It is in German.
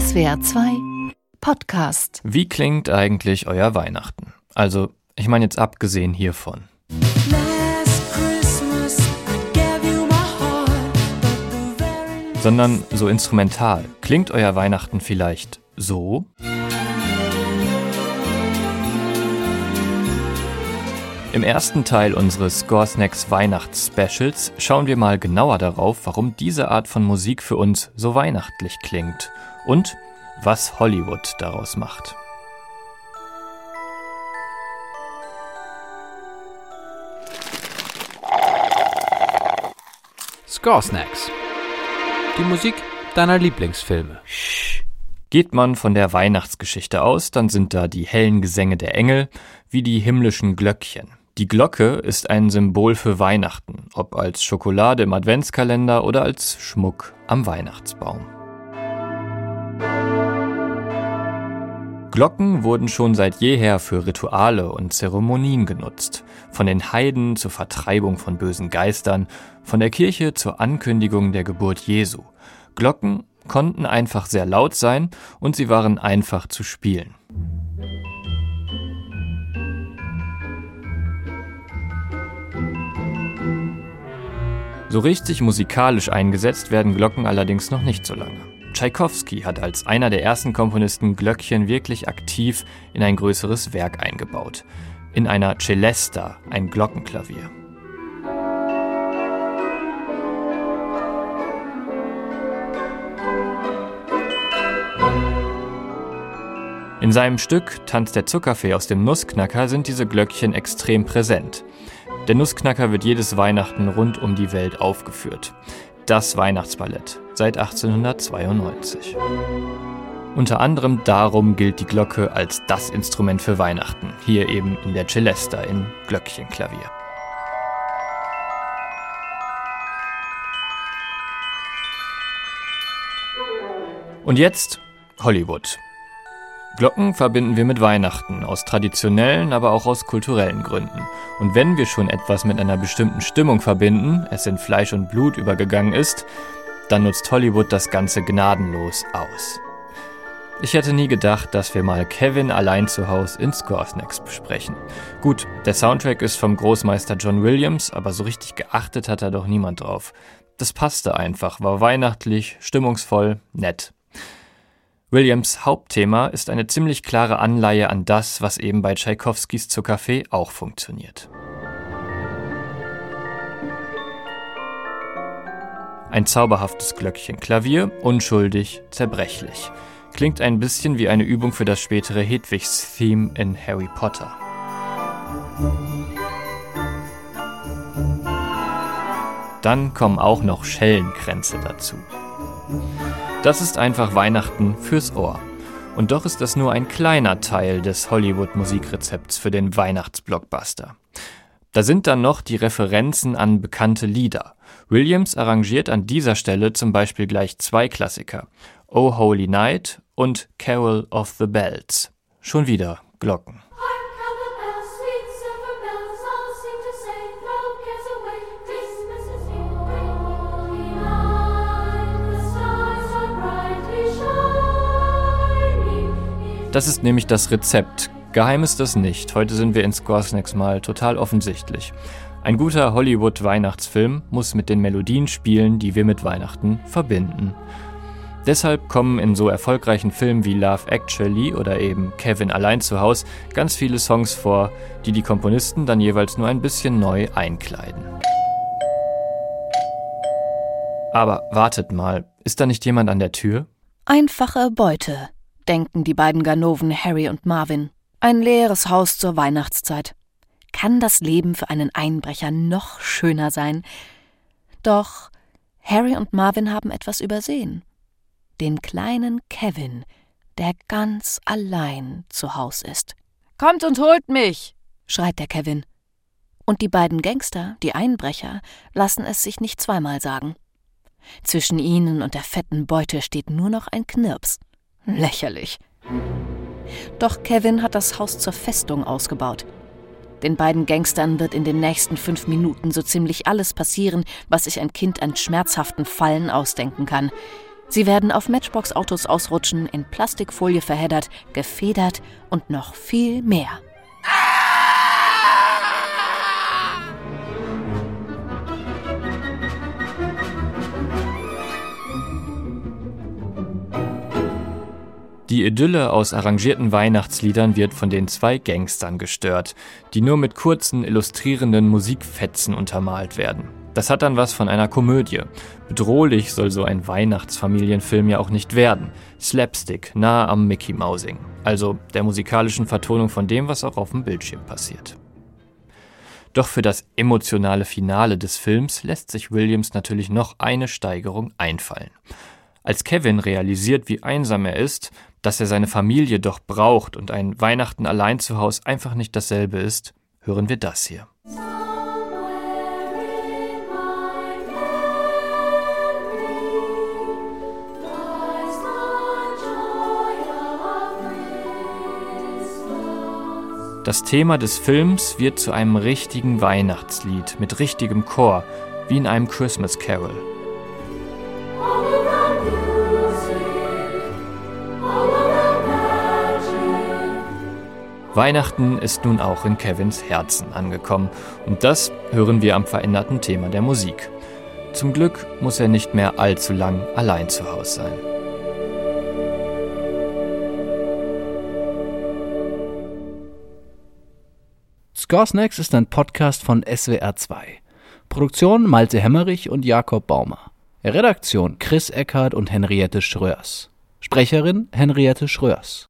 SWR 2 Podcast. Wie klingt eigentlich euer Weihnachten? Also, ich meine jetzt abgesehen hiervon. Sondern so instrumental. Klingt euer Weihnachten vielleicht so? Im ersten Teil unseres Scoresnacks Weihnachts-Specials schauen wir mal genauer darauf, warum diese Art von Musik für uns so weihnachtlich klingt und was Hollywood daraus macht. Scoresnacks. Die Musik deiner Lieblingsfilme. Geht man von der Weihnachtsgeschichte aus, dann sind da die hellen Gesänge der Engel wie die himmlischen Glöckchen. Die Glocke ist ein Symbol für Weihnachten, ob als Schokolade im Adventskalender oder als Schmuck am Weihnachtsbaum. Glocken wurden schon seit jeher für Rituale und Zeremonien genutzt, von den Heiden zur Vertreibung von bösen Geistern, von der Kirche zur Ankündigung der Geburt Jesu. Glocken konnten einfach sehr laut sein und sie waren einfach zu spielen. So richtig musikalisch eingesetzt werden Glocken allerdings noch nicht so lange. Tschaikowski hat als einer der ersten Komponisten Glöckchen wirklich aktiv in ein größeres Werk eingebaut. In einer Celesta, ein Glockenklavier. In seinem Stück Tanz der Zuckerfee aus dem Nussknacker sind diese Glöckchen extrem präsent. Der Nussknacker wird jedes Weihnachten rund um die Welt aufgeführt. Das Weihnachtsballett seit 1892. Unter anderem darum gilt die Glocke als das Instrument für Weihnachten, hier eben in der Celesta in Glöckchenklavier. Und jetzt Hollywood. Glocken verbinden wir mit Weihnachten, aus traditionellen, aber auch aus kulturellen Gründen. Und wenn wir schon etwas mit einer bestimmten Stimmung verbinden, es in Fleisch und Blut übergegangen ist, dann nutzt Hollywood das Ganze gnadenlos aus. Ich hätte nie gedacht, dass wir mal Kevin allein zu Hause in Scoresnacks besprechen. Gut, der Soundtrack ist vom Großmeister John Williams, aber so richtig geachtet hat da doch niemand drauf. Das passte einfach, war weihnachtlich, stimmungsvoll, nett. Williams Hauptthema ist eine ziemlich klare Anleihe an das, was eben bei Tschaikowskis Zuckerfee auch funktioniert. Ein zauberhaftes Glöckchenklavier, unschuldig, zerbrechlich. Klingt ein bisschen wie eine Übung für das spätere Hedwigs-Theme in Harry Potter. Dann kommen auch noch Schellenkränze dazu. Das ist einfach Weihnachten fürs Ohr. Und doch ist das nur ein kleiner Teil des Hollywood-Musikrezepts für den Weihnachtsblockbuster. Da sind dann noch die Referenzen an bekannte Lieder. Williams arrangiert an dieser Stelle zum Beispiel gleich zwei Klassiker. Oh Holy Night und Carol of the Bells. Schon wieder Glocken. Das ist nämlich das Rezept. Geheim ist das nicht. Heute sind wir in Scoresnacks mal total offensichtlich. Ein guter Hollywood-Weihnachtsfilm muss mit den Melodien spielen, die wir mit Weihnachten verbinden. Deshalb kommen in so erfolgreichen Filmen wie Love Actually oder eben Kevin allein zu Haus ganz viele Songs vor, die die Komponisten dann jeweils nur ein bisschen neu einkleiden. Aber wartet mal, ist da nicht jemand an der Tür? Einfache Beute denken die beiden Ganoven Harry und Marvin. Ein leeres Haus zur Weihnachtszeit. Kann das Leben für einen Einbrecher noch schöner sein? Doch Harry und Marvin haben etwas übersehen. Den kleinen Kevin, der ganz allein zu Haus ist. Kommt und holt mich, schreit der Kevin. Und die beiden Gangster, die Einbrecher, lassen es sich nicht zweimal sagen. Zwischen ihnen und der fetten Beute steht nur noch ein Knirps. Lächerlich. Doch Kevin hat das Haus zur Festung ausgebaut. Den beiden Gangstern wird in den nächsten fünf Minuten so ziemlich alles passieren, was sich ein Kind an schmerzhaften Fallen ausdenken kann. Sie werden auf Matchbox-Autos ausrutschen, in Plastikfolie verheddert, gefedert und noch viel mehr. Die Idylle aus arrangierten Weihnachtsliedern wird von den zwei Gangstern gestört, die nur mit kurzen, illustrierenden Musikfetzen untermalt werden. Das hat dann was von einer Komödie. Bedrohlich soll so ein Weihnachtsfamilienfilm ja auch nicht werden. Slapstick, nah am Mickey Mousing. Also der musikalischen Vertonung von dem, was auch auf dem Bildschirm passiert. Doch für das emotionale Finale des Films lässt sich Williams natürlich noch eine Steigerung einfallen. Als Kevin realisiert, wie einsam er ist, dass er seine Familie doch braucht und ein Weihnachten allein zu Hause einfach nicht dasselbe ist, hören wir das hier. Das Thema des Films wird zu einem richtigen Weihnachtslied mit richtigem Chor, wie in einem Christmas Carol. Weihnachten ist nun auch in Kevins Herzen angekommen und das hören wir am veränderten Thema der Musik. Zum Glück muss er nicht mehr allzu lang allein zu Hause sein. Scoresnacks ist ein Podcast von SWR2. Produktion Malte Hemmerich und Jakob Baumer. Redaktion Chris Eckhardt und Henriette Schröers. Sprecherin Henriette Schröers.